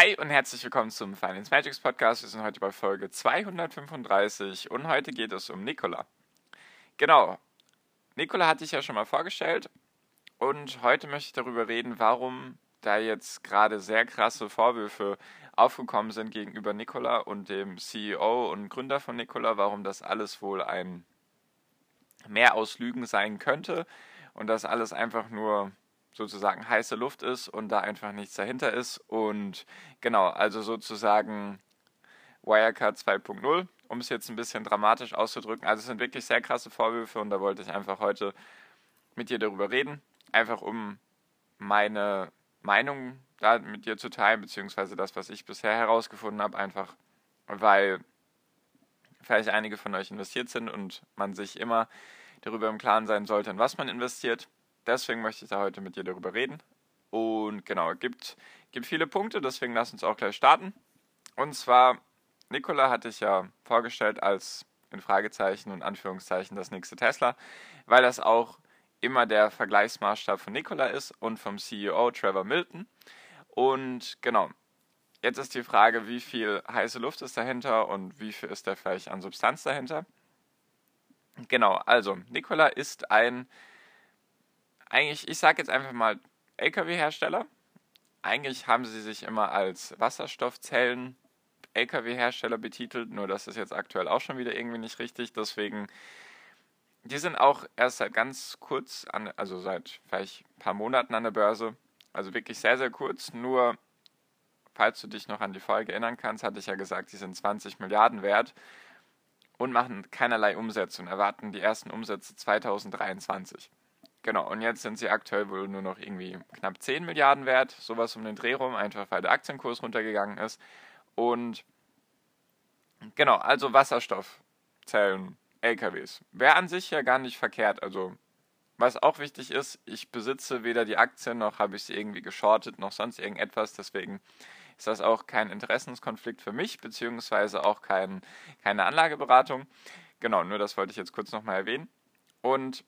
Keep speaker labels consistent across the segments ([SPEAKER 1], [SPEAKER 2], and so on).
[SPEAKER 1] Hi und herzlich willkommen zum Finance Magics Podcast. Wir sind heute bei Folge 235 und heute geht es um Nikola. Genau, Nikola hatte ich ja schon mal vorgestellt und heute möchte ich darüber reden, warum da jetzt gerade sehr krasse Vorwürfe aufgekommen sind gegenüber Nikola und dem CEO und Gründer von Nikola, warum das alles wohl ein Mehr aus Lügen sein könnte und das alles einfach nur sozusagen heiße Luft ist und da einfach nichts dahinter ist. Und genau, also sozusagen Wirecard 2.0, um es jetzt ein bisschen dramatisch auszudrücken. Also es sind wirklich sehr krasse Vorwürfe und da wollte ich einfach heute mit dir darüber reden, einfach um meine Meinung da mit dir zu teilen, beziehungsweise das, was ich bisher herausgefunden habe, einfach weil vielleicht einige von euch investiert sind und man sich immer darüber im Klaren sein sollte, in was man investiert. Deswegen möchte ich da heute mit dir darüber reden. Und genau, gibt, gibt viele Punkte, deswegen lass uns auch gleich starten. Und zwar, Nikola hatte ich ja vorgestellt als in Fragezeichen und Anführungszeichen das nächste Tesla, weil das auch immer der Vergleichsmaßstab von Nikola ist und vom CEO Trevor Milton. Und genau, jetzt ist die Frage, wie viel heiße Luft ist dahinter und wie viel ist da vielleicht an Substanz dahinter. Genau, also Nikola ist ein eigentlich, ich sage jetzt einfach mal LKW-Hersteller. Eigentlich haben sie sich immer als Wasserstoffzellen LKW-Hersteller betitelt, nur das ist jetzt aktuell auch schon wieder irgendwie nicht richtig. Deswegen, die sind auch erst seit ganz kurz, an, also seit vielleicht ein paar Monaten an der Börse. Also wirklich sehr, sehr kurz. Nur, falls du dich noch an die Folge erinnern kannst, hatte ich ja gesagt, die sind 20 Milliarden wert und machen keinerlei Umsätze und erwarten die ersten Umsätze 2023. Genau, und jetzt sind sie aktuell wohl nur noch irgendwie knapp 10 Milliarden wert, sowas um den Dreh rum, einfach weil der Aktienkurs runtergegangen ist. Und genau, also Wasserstoffzellen, LKWs. Wäre an sich ja gar nicht verkehrt. Also, was auch wichtig ist, ich besitze weder die Aktien noch habe ich sie irgendwie geschortet noch sonst irgendetwas. Deswegen ist das auch kein Interessenskonflikt für mich, beziehungsweise auch kein, keine Anlageberatung. Genau, nur das wollte ich jetzt kurz nochmal erwähnen. Und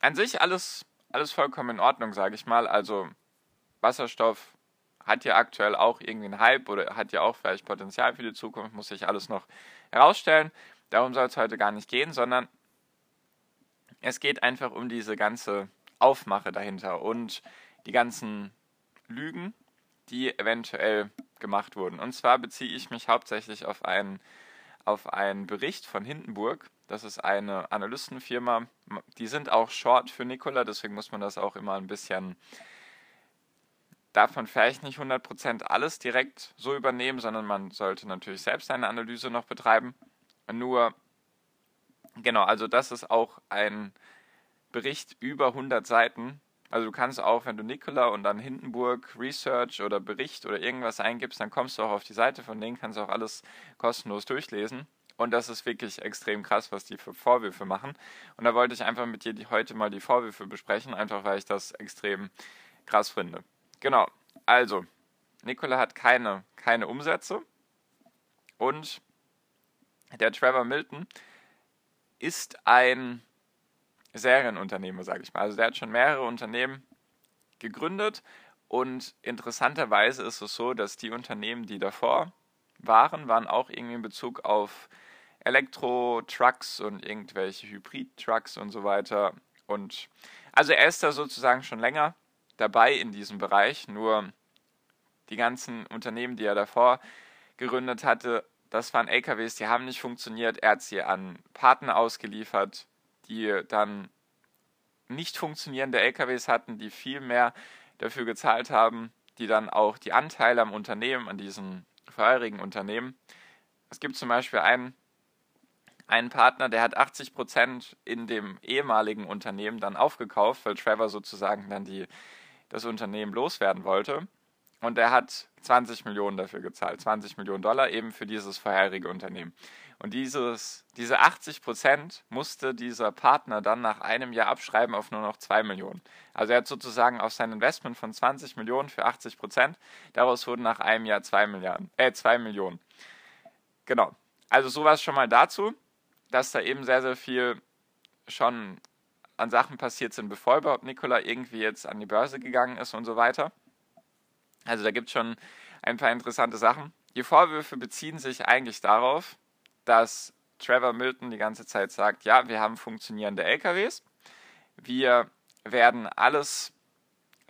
[SPEAKER 1] an sich alles, alles vollkommen in Ordnung, sage ich mal. Also Wasserstoff hat ja aktuell auch irgendwie einen Hype oder hat ja auch vielleicht Potenzial für die Zukunft, muss sich alles noch herausstellen. Darum soll es heute gar nicht gehen, sondern es geht einfach um diese ganze Aufmache dahinter und die ganzen Lügen, die eventuell gemacht wurden. Und zwar beziehe ich mich hauptsächlich auf einen, auf einen Bericht von Hindenburg, das ist eine Analystenfirma. Die sind auch short für Nikola, deswegen muss man das auch immer ein bisschen davon vielleicht nicht 100% alles direkt so übernehmen, sondern man sollte natürlich selbst eine Analyse noch betreiben. Nur, genau, also das ist auch ein Bericht über 100 Seiten. Also du kannst auch, wenn du Nikola und dann Hindenburg Research oder Bericht oder irgendwas eingibst, dann kommst du auch auf die Seite von denen, kannst auch alles kostenlos durchlesen. Und das ist wirklich extrem krass, was die für Vorwürfe machen. Und da wollte ich einfach mit dir die, heute mal die Vorwürfe besprechen, einfach weil ich das extrem krass finde. Genau, also, Nikola hat keine, keine Umsätze und der Trevor Milton ist ein Serienunternehmer, sage ich mal. Also der hat schon mehrere Unternehmen gegründet und interessanterweise ist es so, dass die Unternehmen, die davor waren, waren auch irgendwie in Bezug auf Elektro-Trucks und irgendwelche Hybrid-Trucks und so weiter. Und also er ist da sozusagen schon länger dabei in diesem Bereich, nur die ganzen Unternehmen, die er davor gegründet hatte, das waren LKWs, die haben nicht funktioniert. Er hat sie an Partner ausgeliefert, die dann nicht funktionierende LKWs hatten, die viel mehr dafür gezahlt haben, die dann auch die Anteile am Unternehmen, an diesen vorherigen Unternehmen. Es gibt zum Beispiel einen einen Partner, der hat 80 Prozent in dem ehemaligen Unternehmen dann aufgekauft, weil Trevor sozusagen dann die, das Unternehmen loswerden wollte. und er hat 20 Millionen dafür gezahlt, 20 Millionen Dollar eben für dieses vorherige Unternehmen. Und dieses, diese 80 Prozent musste dieser Partner dann nach einem Jahr abschreiben auf nur noch 2 Millionen. Also er hat sozusagen auf sein Investment von 20 Millionen für 80 Prozent, daraus wurden nach einem Jahr 2 Milliarden, äh, 2 Millionen. Genau. Also sowas schon mal dazu, dass da eben sehr, sehr viel schon an Sachen passiert sind, bevor überhaupt Nikola irgendwie jetzt an die Börse gegangen ist und so weiter. Also da gibt es schon ein paar interessante Sachen. Die Vorwürfe beziehen sich eigentlich darauf, dass Trevor Milton die ganze Zeit sagt, ja, wir haben funktionierende LKWs, wir werden alles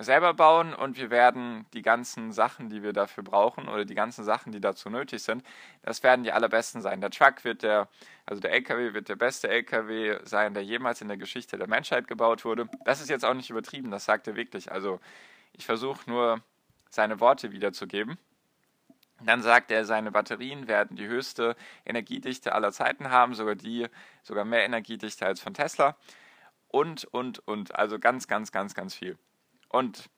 [SPEAKER 1] selber bauen und wir werden die ganzen Sachen, die wir dafür brauchen oder die ganzen Sachen, die dazu nötig sind, das werden die allerbesten sein. Der Truck wird der, also der LKW wird der beste LKW sein, der jemals in der Geschichte der Menschheit gebaut wurde. Das ist jetzt auch nicht übertrieben, das sagt er wirklich. Also ich versuche nur seine Worte wiederzugeben. Dann sagt er, seine Batterien werden die höchste Energiedichte aller Zeiten haben, sogar die, sogar mehr Energiedichte als von Tesla. Und, und, und. Also ganz, ganz, ganz, ganz viel. Und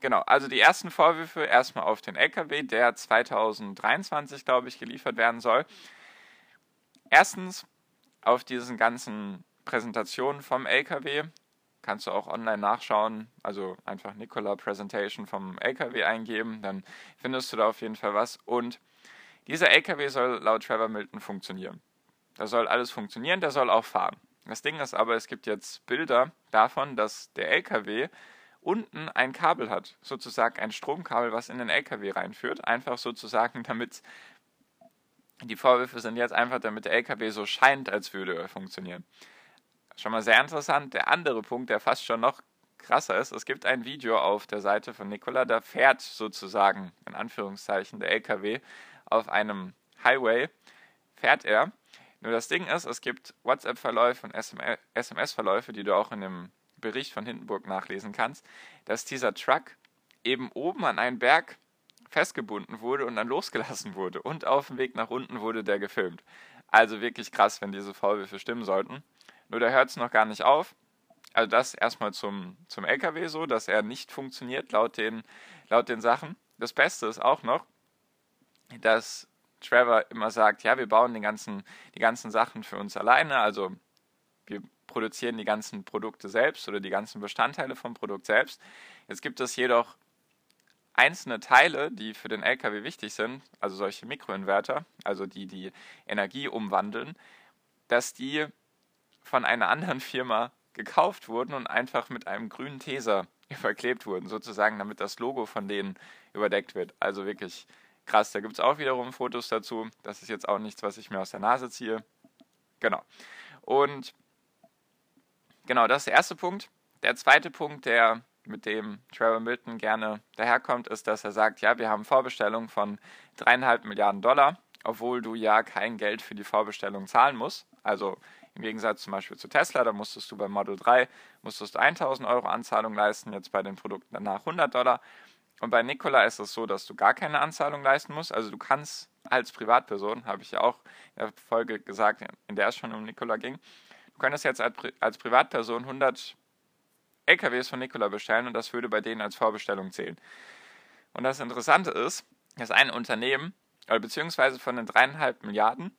[SPEAKER 1] genau, also die ersten Vorwürfe erstmal auf den LKW, der 2023, glaube ich, geliefert werden soll. Erstens auf diesen ganzen Präsentationen vom LKW kannst du auch online nachschauen. Also einfach Nikola Presentation vom LKW eingeben, dann findest du da auf jeden Fall was. Und dieser LKW soll laut Trevor Milton funktionieren. Da soll alles funktionieren, der soll auch fahren. Das Ding ist aber, es gibt jetzt Bilder davon, dass der LKW unten ein Kabel hat, sozusagen ein Stromkabel, was in den LKW reinführt, einfach sozusagen, damit die Vorwürfe sind jetzt einfach, damit der LKW so scheint, als würde er funktionieren. Schon mal sehr interessant. Der andere Punkt, der fast schon noch krasser ist, es gibt ein Video auf der Seite von Nikola, da fährt sozusagen, in Anführungszeichen, der LKW auf einem Highway, fährt er. Nur das Ding ist, es gibt WhatsApp-Verläufe und SMS-Verläufe, die du auch in dem Bericht von Hindenburg nachlesen kannst, dass dieser Truck eben oben an einen Berg festgebunden wurde und dann losgelassen wurde. Und auf dem Weg nach unten wurde der gefilmt. Also wirklich krass, wenn diese Vorwürfe stimmen sollten. Nur da hört es noch gar nicht auf. Also das erstmal zum, zum LKW so, dass er nicht funktioniert laut den, laut den Sachen. Das Beste ist auch noch, dass Trevor immer sagt, ja, wir bauen die ganzen, die ganzen Sachen für uns alleine, also wir produzieren die ganzen Produkte selbst oder die ganzen Bestandteile vom Produkt selbst. Jetzt gibt es jedoch einzelne Teile, die für den LKW wichtig sind, also solche Mikroinverter, also die die Energie umwandeln, dass die von einer anderen Firma gekauft wurden und einfach mit einem grünen Teser überklebt wurden, sozusagen, damit das Logo von denen überdeckt wird. Also wirklich krass. Da gibt es auch wiederum Fotos dazu. Das ist jetzt auch nichts, was ich mir aus der Nase ziehe. Genau. Und genau, das ist der erste Punkt. Der zweite Punkt, der mit dem Trevor Milton gerne daherkommt, ist, dass er sagt, ja, wir haben Vorbestellungen von dreieinhalb Milliarden Dollar, obwohl du ja kein Geld für die Vorbestellung zahlen musst. Also im Gegensatz zum Beispiel zu Tesla, da musstest du beim Model 3 musstest 1000 Euro Anzahlung leisten, jetzt bei den Produkten danach 100 Dollar. Und bei Nikola ist es so, dass du gar keine Anzahlung leisten musst. Also du kannst als Privatperson, habe ich ja auch in der Folge gesagt, in der es schon um Nikola ging, du könntest jetzt als Privatperson 100 LKWs von Nikola bestellen und das würde bei denen als Vorbestellung zählen. Und das Interessante ist, dass ein Unternehmen, beziehungsweise von den dreieinhalb Milliarden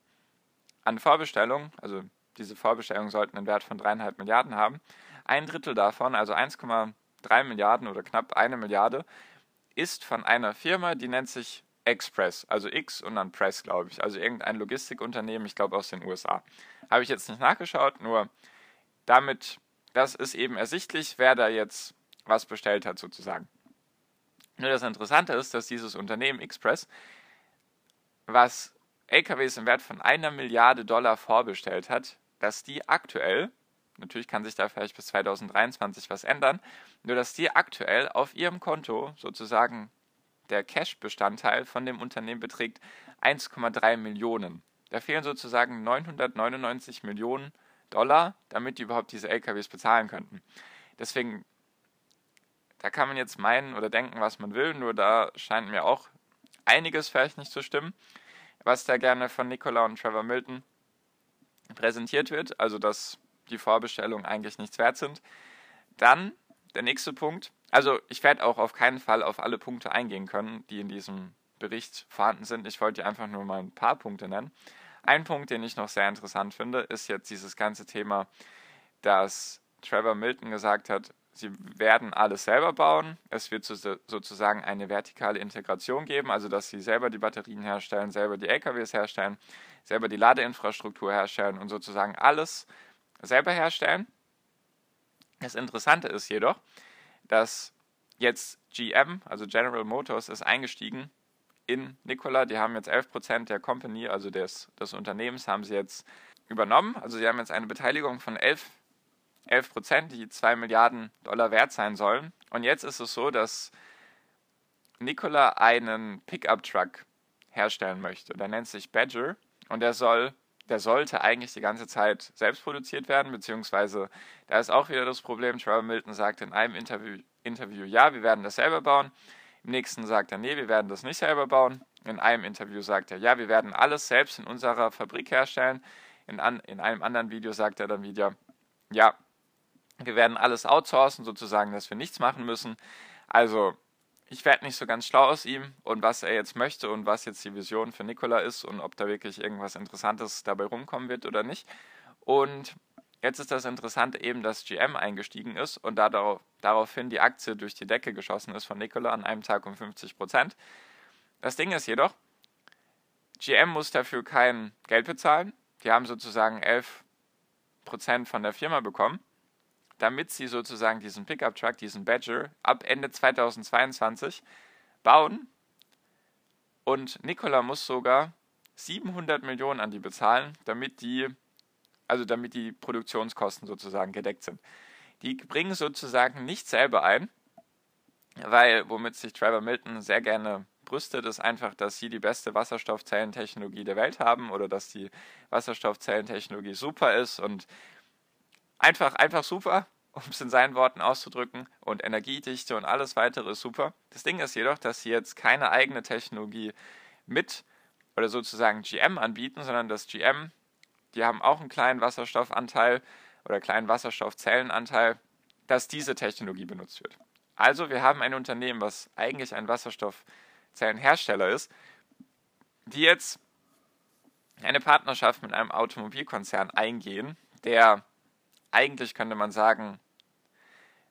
[SPEAKER 1] an Vorbestellungen, also diese Vorbestellungen sollten einen Wert von dreieinhalb Milliarden haben. Ein Drittel davon, also 1,3 Milliarden oder knapp eine Milliarde, ist von einer Firma, die nennt sich Express, also X und dann Press, glaube ich. Also irgendein Logistikunternehmen, ich glaube aus den USA. Habe ich jetzt nicht nachgeschaut, nur damit, das ist eben ersichtlich, wer da jetzt was bestellt hat, sozusagen. Nur das Interessante ist, dass dieses Unternehmen Express, was LKWs im Wert von einer Milliarde Dollar vorbestellt hat, dass die aktuell, natürlich kann sich da vielleicht bis 2023 was ändern, nur dass die aktuell auf ihrem Konto sozusagen der Cash-Bestandteil von dem Unternehmen beträgt 1,3 Millionen. Da fehlen sozusagen 999 Millionen Dollar, damit die überhaupt diese LKWs bezahlen könnten. Deswegen, da kann man jetzt meinen oder denken, was man will, nur da scheint mir auch einiges vielleicht nicht zu stimmen, was da gerne von Nicola und Trevor Milton präsentiert wird, also dass die Vorbestellungen eigentlich nichts wert sind. Dann der nächste Punkt, Also ich werde auch auf keinen Fall auf alle Punkte eingehen können, die in diesem Bericht vorhanden sind. Ich wollte einfach nur mal ein paar Punkte nennen. Ein Punkt, den ich noch sehr interessant finde, ist jetzt dieses ganze Thema, dass Trevor Milton gesagt hat, sie werden alles selber bauen. Es wird sozusagen eine vertikale Integration geben, also dass sie selber die Batterien herstellen, selber die LKWs herstellen, selber die Ladeinfrastruktur herstellen und sozusagen alles selber herstellen. Das Interessante ist jedoch, dass jetzt GM, also General Motors, ist eingestiegen in Nikola. Die haben jetzt 11% der Company, also des, des Unternehmens, haben sie jetzt übernommen. Also sie haben jetzt eine Beteiligung von 11 11 Prozent, die 2 Milliarden Dollar wert sein sollen. Und jetzt ist es so, dass Nikola einen Pickup-Truck herstellen möchte. Der nennt sich Badger und der soll, der sollte eigentlich die ganze Zeit selbst produziert werden, beziehungsweise da ist auch wieder das Problem. Trevor Milton sagt in einem Interview, Interview, ja, wir werden das selber bauen. Im nächsten sagt er, nee, wir werden das nicht selber bauen. In einem Interview sagt er, ja, wir werden alles selbst in unserer Fabrik herstellen. In, an, in einem anderen Video sagt er dann wieder, ja, wir werden alles outsourcen, sozusagen, dass wir nichts machen müssen. Also, ich werde nicht so ganz schlau aus ihm und was er jetzt möchte und was jetzt die Vision für Nikola ist und ob da wirklich irgendwas Interessantes dabei rumkommen wird oder nicht. Und jetzt ist das Interessante eben, dass GM eingestiegen ist und darauf, daraufhin die Aktie durch die Decke geschossen ist von Nikola an einem Tag um 50 Prozent. Das Ding ist jedoch, GM muss dafür kein Geld bezahlen. Die haben sozusagen 11 Prozent von der Firma bekommen damit sie sozusagen diesen Pickup-Truck, diesen Badger, ab Ende 2022 bauen. Und Nikola muss sogar 700 Millionen an die bezahlen, damit die, also damit die Produktionskosten sozusagen gedeckt sind. Die bringen sozusagen nicht selber ein, weil womit sich Trevor Milton sehr gerne brüstet, ist einfach, dass sie die beste Wasserstoffzellentechnologie der Welt haben oder dass die Wasserstoffzellentechnologie super ist und einfach, einfach super um es in seinen Worten auszudrücken, und Energiedichte und alles weitere ist super. Das Ding ist jedoch, dass sie jetzt keine eigene Technologie mit oder sozusagen GM anbieten, sondern dass GM, die haben auch einen kleinen Wasserstoffanteil oder kleinen Wasserstoffzellenanteil, dass diese Technologie benutzt wird. Also wir haben ein Unternehmen, was eigentlich ein Wasserstoffzellenhersteller ist, die jetzt eine Partnerschaft mit einem Automobilkonzern eingehen, der eigentlich könnte man sagen,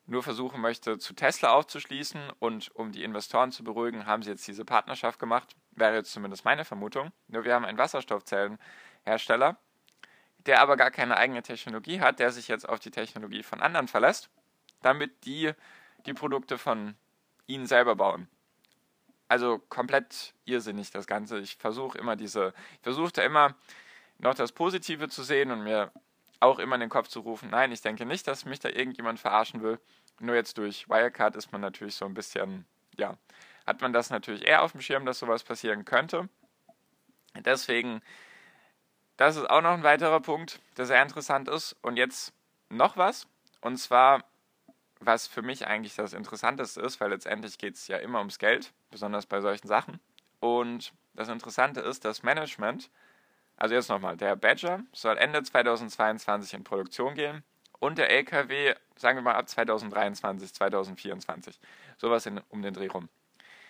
[SPEAKER 1] nur versuchen möchte, zu Tesla aufzuschließen und um die Investoren zu beruhigen, haben sie jetzt diese Partnerschaft gemacht. Wäre jetzt zumindest meine Vermutung. Nur wir haben einen Wasserstoffzellenhersteller, der aber gar keine eigene Technologie hat, der sich jetzt auf die Technologie von anderen verlässt, damit die die Produkte von ihnen selber bauen. Also komplett irrsinnig das Ganze. Ich versuche immer diese, ich versuche da immer noch das Positive zu sehen und mir auch immer in den Kopf zu rufen, nein, ich denke nicht, dass mich da irgendjemand verarschen will. Nur jetzt durch Wirecard ist man natürlich so ein bisschen, ja, hat man das natürlich eher auf dem Schirm, dass sowas passieren könnte. Deswegen, das ist auch noch ein weiterer Punkt, der sehr interessant ist. Und jetzt noch was, und zwar, was für mich eigentlich das Interessanteste ist, weil letztendlich geht es ja immer ums Geld, besonders bei solchen Sachen. Und das Interessante ist, das Management also jetzt nochmal, der Badger soll Ende 2022 in Produktion gehen und der LKW, sagen wir mal ab 2023, 2024. Sowas in, um den Dreh rum.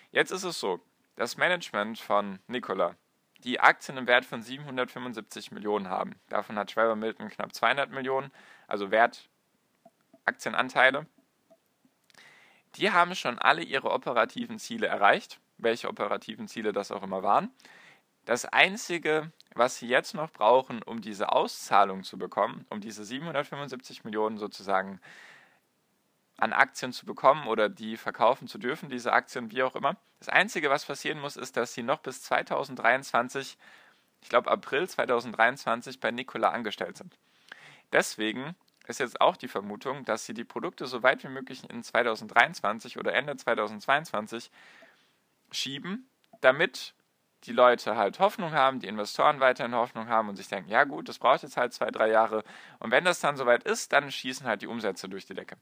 [SPEAKER 1] Jetzt ist es so, das Management von Nikola, die Aktien im Wert von 775 Millionen haben. Davon hat Trevor Milton knapp 200 Millionen, also Wert Aktienanteile. Die haben schon alle ihre operativen Ziele erreicht, welche operativen Ziele das auch immer waren. Das Einzige, was sie jetzt noch brauchen, um diese Auszahlung zu bekommen, um diese 775 Millionen sozusagen an Aktien zu bekommen oder die verkaufen zu dürfen, diese Aktien, wie auch immer. Das Einzige, was passieren muss, ist, dass sie noch bis 2023, ich glaube April 2023, bei Nikola angestellt sind. Deswegen ist jetzt auch die Vermutung, dass sie die Produkte so weit wie möglich in 2023 oder Ende 2022 schieben, damit die Leute halt Hoffnung haben, die Investoren weiterhin Hoffnung haben und sich denken, ja gut, das braucht jetzt halt zwei, drei Jahre. Und wenn das dann soweit ist, dann schießen halt die Umsätze durch die Decke.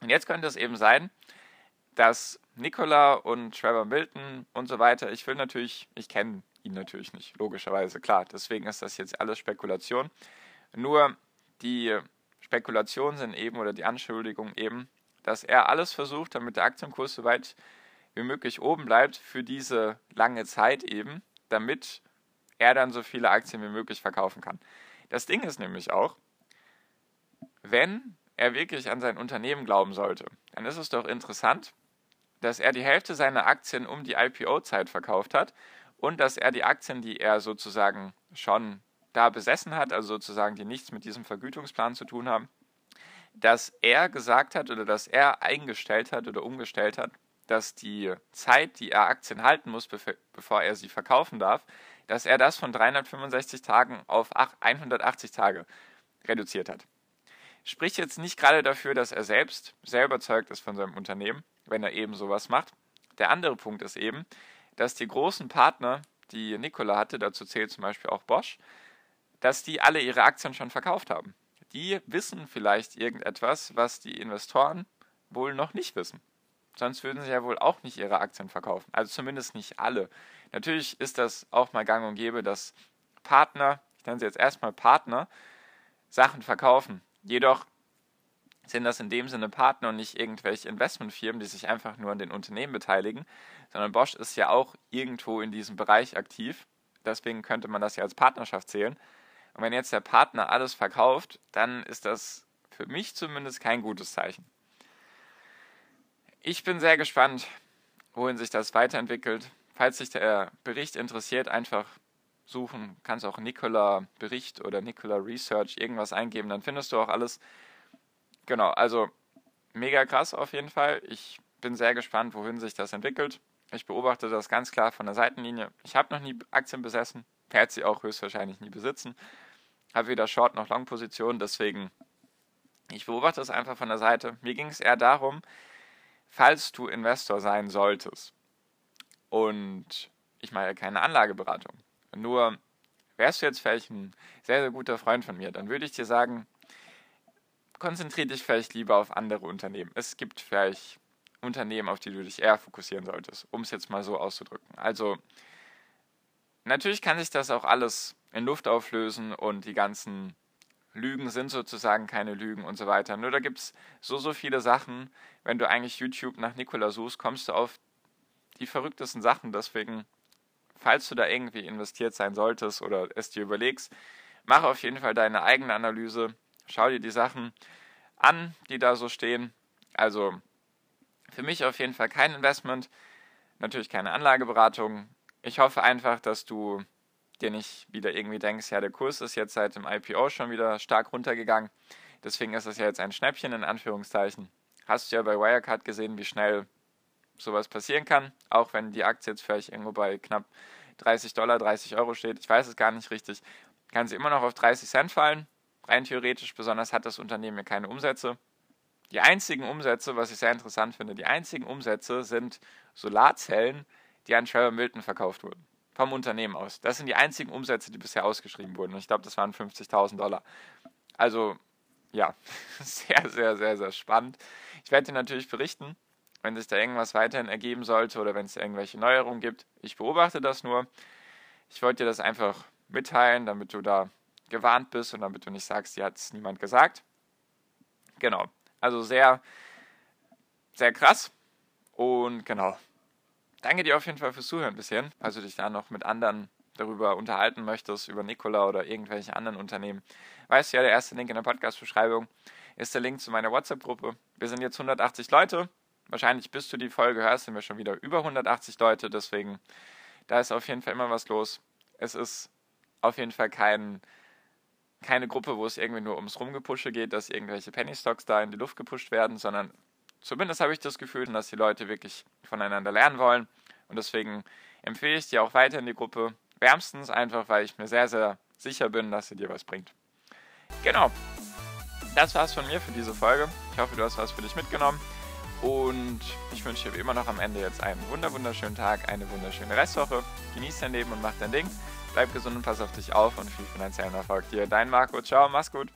[SPEAKER 1] Und jetzt könnte es eben sein, dass Nicola und Trevor Milton und so weiter, ich will natürlich, ich kenne ihn natürlich nicht, logischerweise, klar, deswegen ist das jetzt alles Spekulation. Nur die Spekulationen sind eben oder die Anschuldigungen eben, dass er alles versucht, damit der Aktienkurs so weit wie möglich oben bleibt für diese lange Zeit eben, damit er dann so viele Aktien wie möglich verkaufen kann. Das Ding ist nämlich auch, wenn er wirklich an sein Unternehmen glauben sollte, dann ist es doch interessant, dass er die Hälfte seiner Aktien um die IPO-Zeit verkauft hat und dass er die Aktien, die er sozusagen schon da besessen hat, also sozusagen die nichts mit diesem Vergütungsplan zu tun haben, dass er gesagt hat oder dass er eingestellt hat oder umgestellt hat, dass die Zeit, die er Aktien halten muss, bevor er sie verkaufen darf, dass er das von 365 Tagen auf 180 Tage reduziert hat. Spricht jetzt nicht gerade dafür, dass er selbst sehr überzeugt ist von seinem Unternehmen, wenn er eben sowas macht. Der andere Punkt ist eben, dass die großen Partner, die Nikola hatte, dazu zählt zum Beispiel auch Bosch, dass die alle ihre Aktien schon verkauft haben. Die wissen vielleicht irgendetwas, was die Investoren wohl noch nicht wissen. Sonst würden sie ja wohl auch nicht ihre Aktien verkaufen. Also zumindest nicht alle. Natürlich ist das auch mal gang und gäbe, dass Partner, ich nenne sie jetzt erstmal Partner, Sachen verkaufen. Jedoch sind das in dem Sinne Partner und nicht irgendwelche Investmentfirmen, die sich einfach nur an den Unternehmen beteiligen, sondern Bosch ist ja auch irgendwo in diesem Bereich aktiv. Deswegen könnte man das ja als Partnerschaft zählen. Und wenn jetzt der Partner alles verkauft, dann ist das für mich zumindest kein gutes Zeichen. Ich bin sehr gespannt, wohin sich das weiterentwickelt. Falls sich der Bericht interessiert, einfach suchen. Kannst auch Nikola Bericht oder Nikola Research irgendwas eingeben, dann findest du auch alles. Genau, also mega krass auf jeden Fall. Ich bin sehr gespannt, wohin sich das entwickelt. Ich beobachte das ganz klar von der Seitenlinie. Ich habe noch nie Aktien besessen, werde sie auch höchstwahrscheinlich nie besitzen. Habe weder Short noch Long Position, deswegen ich beobachte es einfach von der Seite. Mir ging es eher darum, falls du Investor sein solltest und ich mache keine Anlageberatung, nur wärst du jetzt vielleicht ein sehr, sehr guter Freund von mir, dann würde ich dir sagen, konzentriere dich vielleicht lieber auf andere Unternehmen. Es gibt vielleicht Unternehmen, auf die du dich eher fokussieren solltest, um es jetzt mal so auszudrücken. Also natürlich kann sich das auch alles in Luft auflösen und die ganzen Lügen sind sozusagen keine Lügen und so weiter. Nur da gibt es so, so viele Sachen. Wenn du eigentlich YouTube nach Nikola suchst, kommst du auf die verrücktesten Sachen. Deswegen, falls du da irgendwie investiert sein solltest oder es dir überlegst, mach auf jeden Fall deine eigene Analyse. Schau dir die Sachen an, die da so stehen. Also für mich auf jeden Fall kein Investment, natürlich keine Anlageberatung. Ich hoffe einfach, dass du dir nicht wieder irgendwie denkst, ja, der Kurs ist jetzt seit dem IPO schon wieder stark runtergegangen. Deswegen ist das ja jetzt ein Schnäppchen in Anführungszeichen. Hast du ja bei Wirecard gesehen, wie schnell sowas passieren kann, auch wenn die Aktie jetzt vielleicht irgendwo bei knapp 30 Dollar, 30 Euro steht. Ich weiß es gar nicht richtig. Kann sie immer noch auf 30 Cent fallen, rein theoretisch. Besonders hat das Unternehmen ja keine Umsätze. Die einzigen Umsätze, was ich sehr interessant finde, die einzigen Umsätze sind Solarzellen, die an Trevor Milton verkauft wurden vom Unternehmen aus. Das sind die einzigen Umsätze, die bisher ausgeschrieben wurden. Und ich glaube, das waren 50.000 Dollar. Also, ja, sehr, sehr, sehr, sehr spannend. Ich werde dir natürlich berichten, wenn sich da irgendwas weiterhin ergeben sollte oder wenn es irgendwelche Neuerungen gibt. Ich beobachte das nur. Ich wollte dir das einfach mitteilen, damit du da gewarnt bist und damit du nicht sagst, dir hat es niemand gesagt. Genau. Also sehr, sehr krass. Und genau, Danke dir auf jeden Fall fürs Zuhören bisher. Falls du dich da noch mit anderen darüber unterhalten möchtest, über Nikola oder irgendwelche anderen Unternehmen, weißt du ja, der erste Link in der Podcast-Beschreibung ist der Link zu meiner WhatsApp-Gruppe. Wir sind jetzt 180 Leute. Wahrscheinlich bis du die Folge hörst, sind wir schon wieder über 180 Leute. Deswegen, da ist auf jeden Fall immer was los. Es ist auf jeden Fall kein, keine Gruppe, wo es irgendwie nur ums Rumgepusche geht, dass irgendwelche Penny Stocks da in die Luft gepusht werden, sondern Zumindest habe ich das Gefühl, dass die Leute wirklich voneinander lernen wollen. Und deswegen empfehle ich dir auch weiter in die Gruppe. Wärmstens einfach, weil ich mir sehr, sehr sicher bin, dass sie dir was bringt. Genau. Das war's von mir für diese Folge. Ich hoffe, du hast was für dich mitgenommen. Und ich wünsche dir wie immer noch am Ende jetzt einen wunderschönen Tag, eine wunderschöne Restwoche. Genieß dein Leben und mach dein Ding. Bleib gesund und pass auf dich auf und viel finanziellen Erfolg dir. Dein Marco. Ciao, mach's gut.